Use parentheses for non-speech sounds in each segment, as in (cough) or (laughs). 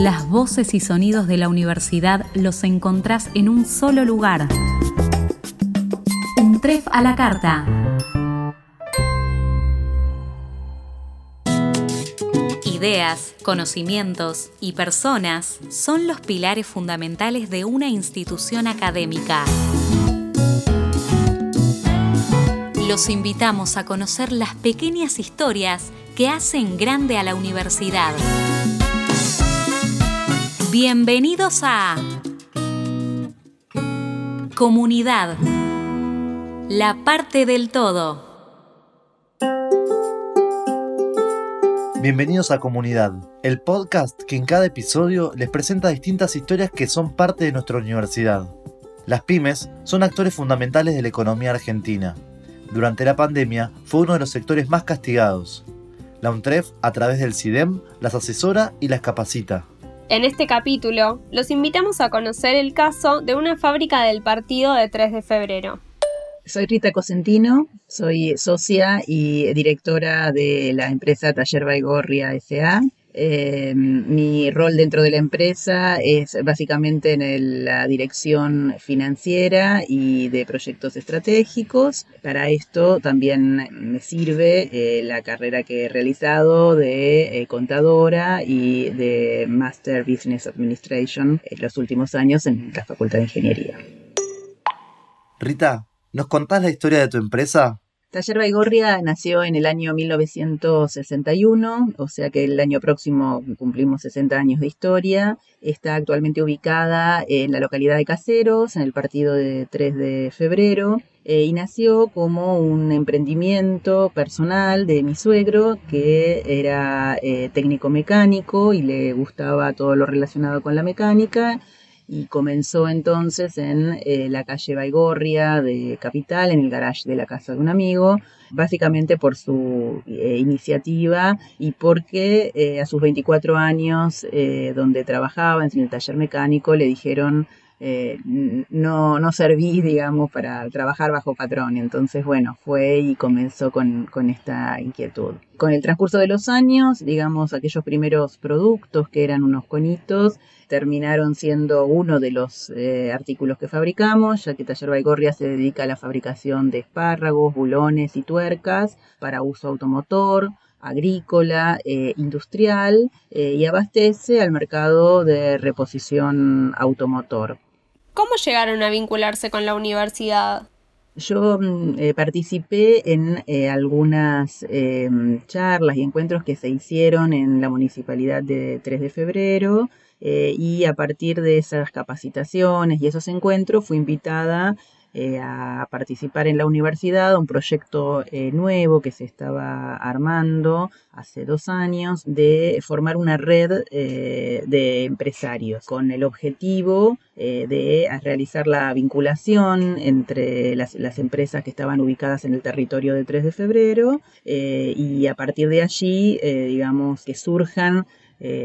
Las voces y sonidos de la universidad los encontrás en un solo lugar. Un tref a la carta. Ideas, conocimientos y personas son los pilares fundamentales de una institución académica. Los invitamos a conocer las pequeñas historias que hacen grande a la universidad. Bienvenidos a Comunidad, la parte del todo. Bienvenidos a Comunidad, el podcast que en cada episodio les presenta distintas historias que son parte de nuestra universidad. Las pymes son actores fundamentales de la economía argentina. Durante la pandemia fue uno de los sectores más castigados. La UNTREF, a través del CIDEM, las asesora y las capacita. En este capítulo, los invitamos a conocer el caso de una fábrica del partido de 3 de febrero. Soy Rita Cosentino, soy socia y directora de la empresa Taller Baigorria S.A. Eh, mi rol dentro de la empresa es básicamente en la dirección financiera y de proyectos estratégicos. Para esto también me sirve eh, la carrera que he realizado de eh, contadora y de Master Business Administration en los últimos años en la Facultad de Ingeniería. Rita, ¿Nos contás la historia de tu empresa? Taller Baigorria nació en el año 1961, o sea que el año próximo cumplimos 60 años de historia. Está actualmente ubicada en la localidad de Caseros, en el partido de 3 de febrero, eh, y nació como un emprendimiento personal de mi suegro, que era eh, técnico mecánico y le gustaba todo lo relacionado con la mecánica y comenzó entonces en eh, la calle Baigorria de Capital, en el garage de la casa de un amigo, básicamente por su eh, iniciativa y porque eh, a sus 24 años, donde trabajaba en el taller mecánico, le dijeron eh, no, no serví, digamos, para trabajar bajo patrón. Entonces, bueno, fue y comenzó con, esta inquietud. Con el transcurso de los años, digamos, aquellos primeros productos que eran unos conitos, terminaron siendo uno de los eh, artículos que fabricamos, ya que Taller Baigorria se dedica a la fabricación de espárragos, bulones y tuercas para uso automotor, agrícola, eh, industrial y abastece al mercado de reposición automotor. ¿Cómo llegaron a vincularse con la universidad? Yo mm, eh, participé en eh, algunas em, charlas y encuentros que se hicieron en la municipalidad de 3 de febrero eh, y a partir de esas capacitaciones y esos encuentros fui invitada eh, a participar en la universidad, un proyecto eh, nuevo que se estaba armando hace dos años de formar una red eh, de empresarios con el objetivo de realizar la vinculación entre las, empresas que estaban ubicadas en el territorio de 3 de febrero y a partir de allí, digamos, que surjan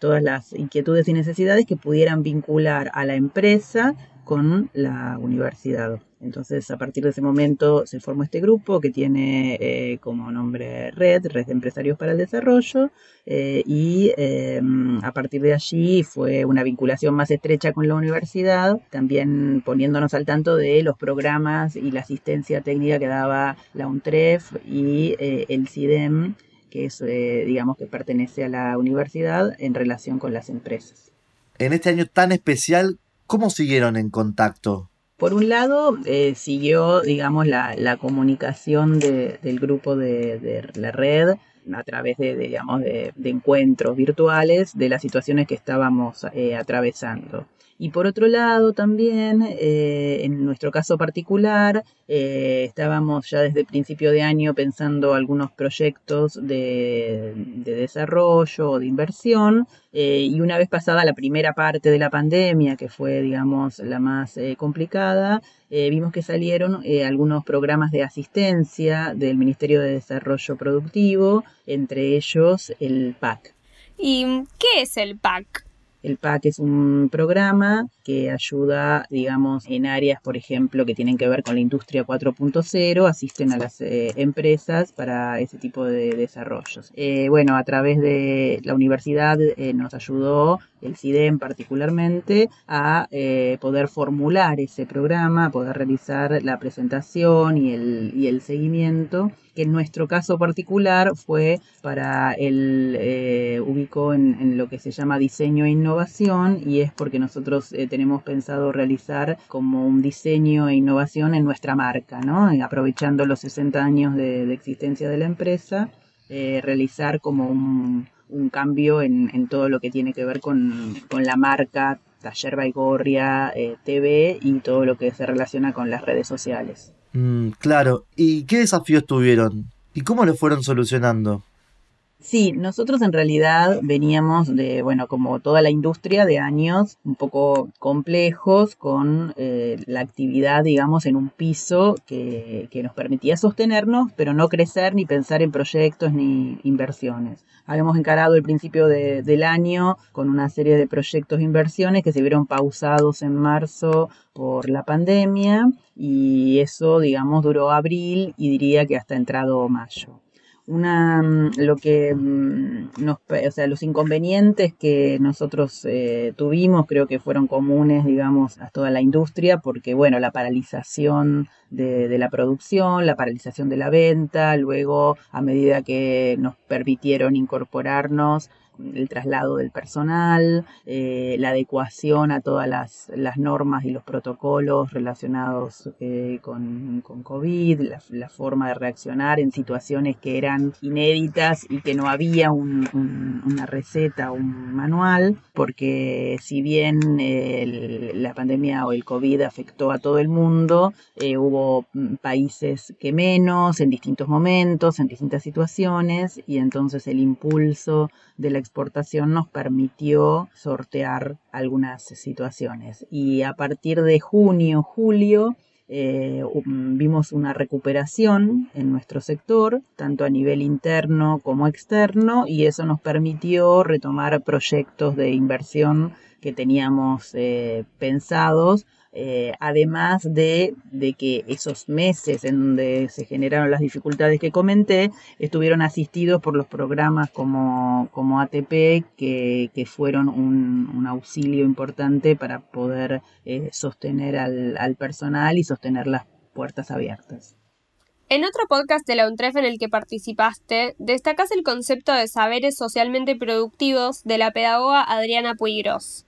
todas las inquietudes y necesidades que pudieran vincular a la empresa con la universidad. Entonces, a partir de ese momento se formó este grupo que tiene eh, como nombre Red, Red de Empresarios para el Desarrollo, eh, y em, a partir de allí fue una vinculación más estrecha con la universidad, también poniéndonos al tanto de los programas y la asistencia técnica que daba la UNTREF y eh, el CIDEM, que es, digamos, que pertenece a la universidad en relación con las empresas. En este año tan especial, ¿cómo siguieron en contacto? Por un lado, eh, siguió, digamos, la, comunicación del grupo de, la red a través de, digamos, de, encuentros virtuales de las situaciones que estábamos eh, atravesando. Y por otro lado, también, eh, en nuestro caso particular, eh, estábamos ya desde principio de año pensando algunos proyectos de, desarrollo o de inversión. Y una vez pasada la primera parte de la pandemia, que fue, digamos, la más complicada, vimos que salieron algunos programas de asistencia del Ministerio de Desarrollo Productivo, entre ellos el PAC. ¿Y qué es el PAC? El PAC es un programa que ayuda, digamos, en áreas, por ejemplo, que tienen que ver con la industria 4.0, asisten a las eh, empresas para ese tipo de desarrollos. Eh, bueno, a través de la universidad eh, nos ayudó, el CIDEM particularmente, a poder formular ese programa, poder realizar la presentación y el, y el seguimiento que en nuestro caso particular fue para el eh, ubicó en, lo que se llama diseño e innovación y es porque nosotros eh, tenemos pensado realizar como un diseño e innovación en nuestra marca, ¿no? aprovechando los 60 años de, existencia de la empresa, eh, realizar como un, cambio en, todo lo que tiene que ver con, la marca Taller Baigorria TV y todo lo que se relaciona con las redes sociales. Mm, claro. ¿Y qué desafíos tuvieron? ¿Y cómo lo fueron solucionando? Sí, nosotros en realidad veníamos de, bueno, como toda la industria, de años un poco complejos con eh, la actividad, digamos, en un piso que, que, nos permitía sostenernos, pero no crecer ni pensar en proyectos ni inversiones. Habíamos encarado el principio de, del año con una serie de proyectos e inversiones que se vieron pausados en marzo por la pandemia y eso, digamos, duró abril y diría que hasta entrado mayo una mm, lo que mm, nos, o sea, los inconvenientes que nosotros eh, tuvimos creo que fueron comunes, digamos, a toda la industria, porque bueno, la paralización de, de la producción, la paralización de la venta, luego a medida que nos permitieron incorporarnos, el traslado del personal, eh, la adecuación a todas las, normas y los protocolos relacionados eh, con, con, COVID, la, forma de reaccionar en situaciones que eran inéditas y que no había una receta, un manual, porque si bien la pandemia o el COVID afectó a todo el mundo, eh, hubo países que menos, en distintos momentos, en distintas situaciones, y entonces el impulso de la exportación nos permitió sortear algunas situaciones. Y a partir de junio, julio, eh, vimos una recuperación en nuestro sector, tanto a nivel interno como externo, y eso nos permitió retomar proyectos de inversión que teníamos eh, pensados eh, además de, que esos meses en donde se generaron las dificultades que comenté, estuvieron asistidos por los programas como, como ATP, que, fueron un, auxilio importante para poder eh, sostener al, al personal y sostener las puertas abiertas. En otro podcast de la UNTREF en el que participaste, destacas el concepto de saberes socialmente productivos de la pedagoga Adriana Puigros.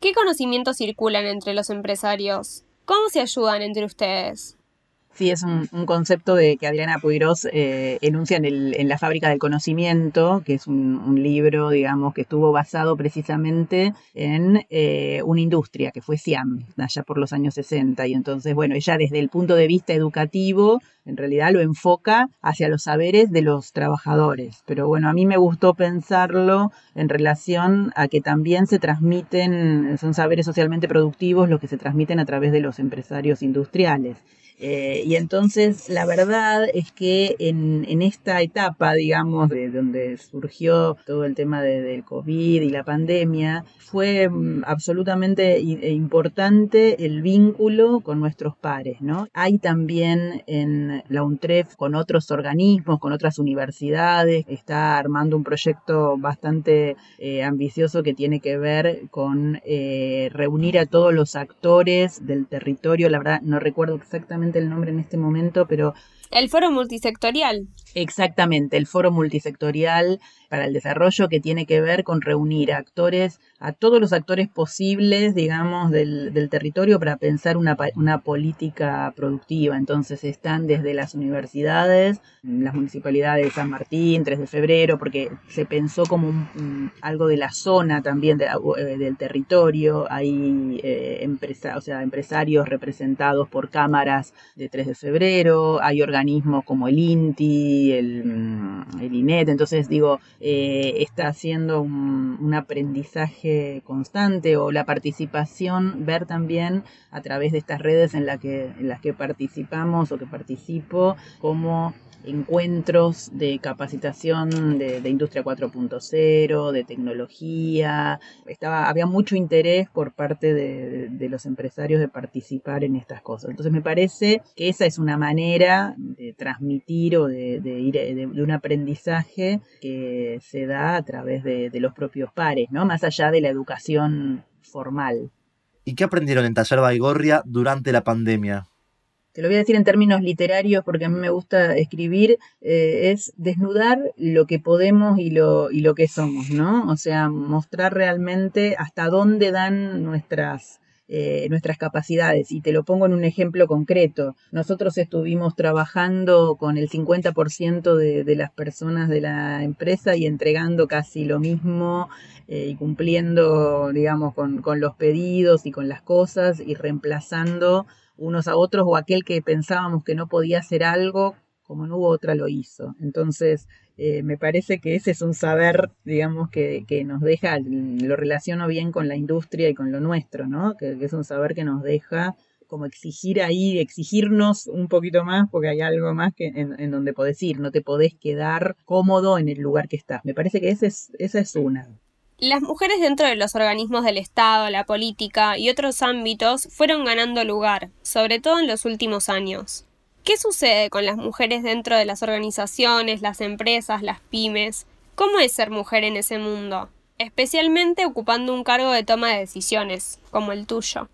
¿Qué conocimientos circulan entre los empresarios? ¿Cómo se ayudan entre ustedes? Sí, es un, concepto de que Adriana Puigros eh, enuncia en, La fábrica del conocimiento, que es un, libro, digamos, que estuvo basado precisamente en eh, una industria, que fue Siam, allá por los años 60. Y entonces, bueno, ella desde el punto de vista educativo en realidad lo enfoca hacia los saberes de los trabajadores. Pero bueno, a mí me gustó pensarlo en relación a que también se transmiten, son saberes socialmente productivos los que se transmiten a través de los empresarios industriales. Eh, y entonces la verdad es que en, en, esta etapa, digamos, de donde surgió todo el tema de, del COVID y la pandemia, fue mm, absolutamente e importante el vínculo con nuestros pares, ¿no? Hay también en la UNTREF con otros organismos, con otras universidades, está armando un proyecto bastante eh, ambicioso que tiene que ver con eh, reunir a todos los actores del territorio, la verdad no recuerdo exactamente el nombre en este momento, pero... El foro multisectorial. Exactamente, el foro multisectorial para el desarrollo que tiene que ver con reunir a actores, a todos los actores posibles, digamos, del, territorio para pensar una, una, política productiva. Entonces están desde las universidades, las municipalidades de San Martín, 3 de febrero, porque se pensó como algo de la zona también eh, del territorio. Hay eh, empresarios representados por cámaras de 3 de febrero, hay organismos como el INTI, el, mm, el INET, entonces digo, eh, está haciendo un, aprendizaje constante o la participación, ver también a través de estas redes en, la que, en las que participamos o que participo, cómo encuentros de capacitación de, industria 4.0, de tecnología. Estaba, había mucho interés por parte de, los empresarios de participar en estas cosas. Entonces me parece que esa es una manera de transmitir o de, ir de, un aprendizaje que se da a través de, los propios pares, ¿no? Más allá de la educación formal. ¿Y qué aprendieron en Taller Baigorria durante la pandemia? te lo voy a decir en términos literarios porque a mí me gusta escribir, eh, es desnudar lo que podemos y lo, y lo que somos, ¿no? O sea, mostrar realmente hasta dónde dan nuestras, eh, nuestras capacidades. Y te lo pongo en un ejemplo concreto. Nosotros estuvimos trabajando con el 50% de, de, las personas de la empresa y entregando casi lo mismo eh, y cumpliendo, digamos, con, con los pedidos y con las cosas y reemplazando unos a otros o aquel que pensábamos que no podía hacer algo, como no hubo otra, lo hizo. Entonces, eh, me parece que ese es un saber, digamos, que, que, nos deja, lo relaciono bien con la industria y con lo nuestro, ¿no? Que, es un saber que nos deja como exigir ahí, exigirnos un poquito más, porque hay algo más que en, donde podés ir, no te podés quedar cómodo en el lugar que estás. Me parece que ese es, esa es una. Las mujeres dentro de los organismos del Estado, la política y otros ámbitos fueron ganando lugar, sobre todo en los últimos años. ¿Qué sucede con las mujeres dentro de las organizaciones, las empresas, las pymes? ¿Cómo es ser mujer en ese mundo? Especialmente ocupando un cargo de toma de decisiones, como el tuyo.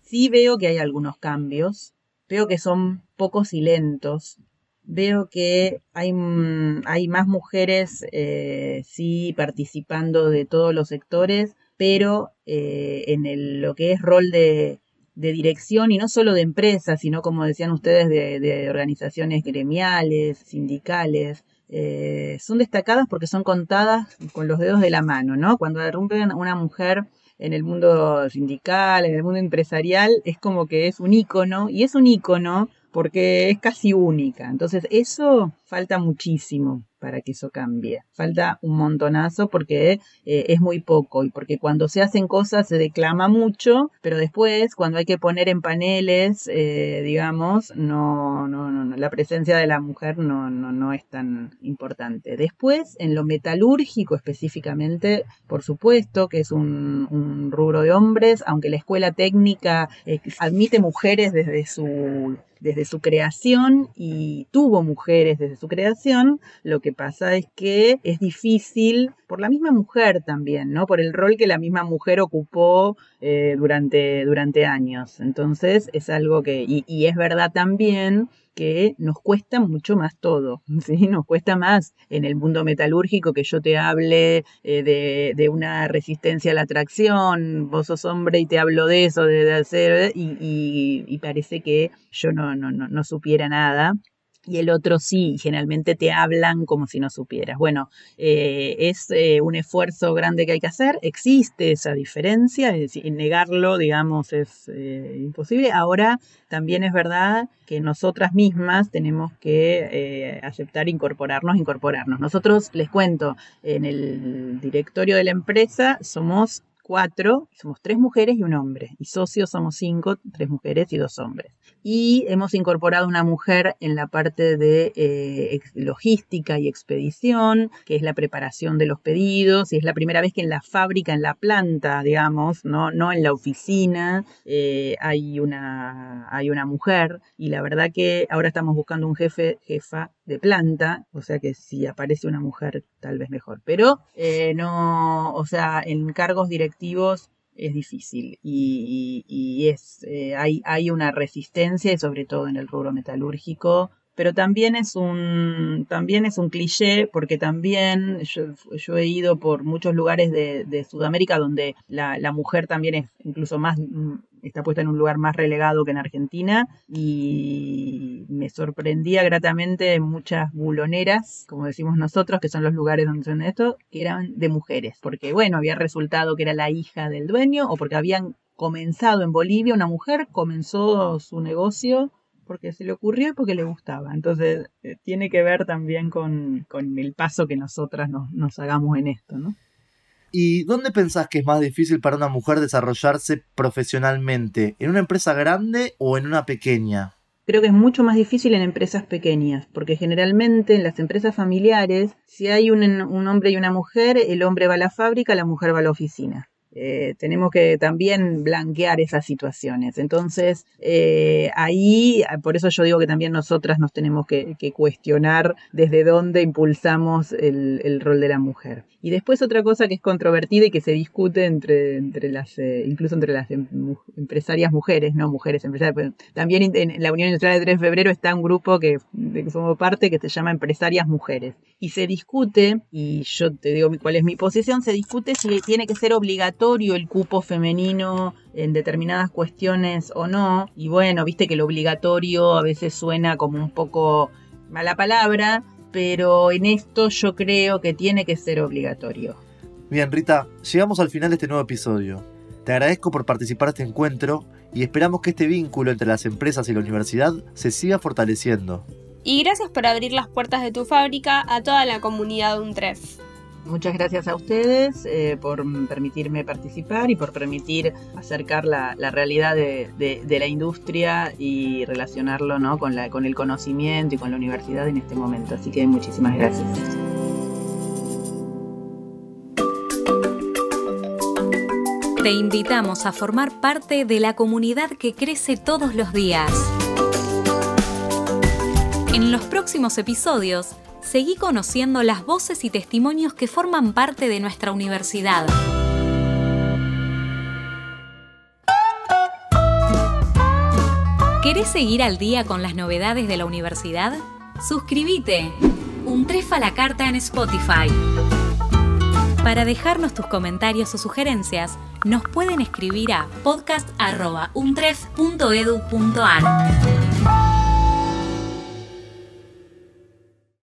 Sí veo que hay algunos cambios, veo que son pocos y lentos, veo que hay, mm, hay más mujeres, eh, sí, participando de todos los sectores, pero eh, en lo que es rol de, dirección y no solo de empresas, sino como decían ustedes, de, organizaciones gremiales, sindicales, eh, son destacadas porque son contadas con los dedos de la mano, ¿no? Cuando derrumben una mujer en el mundo sindical, en el mundo empresarial, es como que es un ícono, y es un ícono porque es casi única. Entonces eso falta muchísimo para que eso cambie. Falta un montonazo porque eh, es muy poco y porque cuando se hacen cosas se declama mucho, pero después cuando hay que poner en paneles, eh, digamos, no, no, no, la presencia de la mujer no, no, no es tan importante. Después, en lo metalúrgico específicamente, por supuesto que es un, un rubro de hombres, aunque la escuela técnica eh, admite mujeres desde su desde su creación y tuvo mujeres desde su creación, lo que pasa es que es difícil por la misma mujer también, ¿no? Por el rol que la misma mujer ocupó eh, durante, durante años. Entonces es algo que, y, y es verdad también que nos cuesta mucho más todo, (laughs) ¿sí? Nos cuesta más en el mundo metalúrgico que yo te hable eh, de, una resistencia a la tracción, vos sos hombre y te hablo de eso, de, hacer, y, parece que yo no, no, no supiera nada y el otro sí, generalmente te hablan como si no supieras. Bueno, eh, es eh, un esfuerzo grande que hay que hacer, existe esa diferencia, es decir, negarlo, digamos, es eh, imposible. Ahora también es verdad que nosotras mismas tenemos que aceptar incorporarnos, incorporarnos. Nosotros, les cuento, en el directorio de la empresa somos cuatro, somos tres mujeres y un hombre, y socios somos cinco, tres mujeres y dos hombres. Y hemos incorporado una mujer en la parte de eh, logística y expedición, que es la preparación de los pedidos, y es la primera vez que en la fábrica, en la planta, digamos, no, en la oficina, eh, hay, una, hay una mujer, y la verdad que ahora estamos buscando un jefe, jefa de planta, o sea que si aparece una mujer, tal vez mejor. Pero eh, no, o sea, en cargos directivos es difícil y, es, eh, hay, hay una resistencia, y sobre todo en el rubro metalúrgico, pero también es un, también es un cliché, porque también yo, he ido por muchos lugares de, Sudamérica donde la, la, mujer también es incluso más, está puesta en un lugar más relegado que en Argentina y me sorprendía gratamente muchas buloneras, como decimos nosotros, que son los lugares donde son esto, que eran de mujeres, porque bueno, había resultado que era la hija del dueño o porque habían comenzado en Bolivia, una mujer comenzó su negocio porque se le ocurrió y porque le gustaba. Entonces, eh, tiene que ver también con, el paso que nosotras nos, nos hagamos en esto, ¿no? ¿Y dónde pensás que es más difícil para una mujer desarrollarse profesionalmente? ¿En una empresa grande o en una pequeña? Creo que es mucho más difícil en empresas pequeñas, porque generalmente en las empresas familiares, si hay un, un hombre y una mujer, el hombre va a la fábrica, la mujer va a la oficina. Eh, tenemos que también blanquear esas situaciones. Entonces, eh, ahí, por eso yo digo que también nosotras nos tenemos que, cuestionar desde dónde impulsamos el, rol de la mujer. Y después otra cosa que es controvertida y que se discute entre, entre las, eh, incluso entre las em, empresarias mujeres, no mujeres empresarias. También en la Unión Industrial de 3 de Febrero está un grupo que, de que somos parte que se llama Empresarias Mujeres. Y se discute, y yo te digo cuál es mi posición, se discute si tiene que ser obligatorio el cupo femenino en determinadas cuestiones o no. Y bueno, viste que lo obligatorio a veces suena como un poco mala palabra, pero en esto yo creo que tiene que ser obligatorio. Bien, Rita, llegamos al final de este nuevo episodio. Te agradezco por participar de este encuentro y esperamos que este vínculo entre las empresas y la universidad se siga fortaleciendo. Y gracias por abrir las puertas de tu fábrica a toda la comunidad UNTREF. Muchas gracias a ustedes eh, por permitirme participar y por permitir acercar la, realidad de, la industria y relacionarlo ¿no? con, la, con el conocimiento y con la universidad en este momento. Así que muchísimas gracias. Te invitamos a formar parte de la comunidad que crece todos los días. En los próximos episodios seguí conociendo las voces y testimonios que forman parte de nuestra universidad. ¿Querés seguir al día con las novedades de la universidad? Suscríbete. Un trefa la carta en Spotify. Para dejarnos tus comentarios o sugerencias, nos pueden escribir a podcast.untref.edu.ar.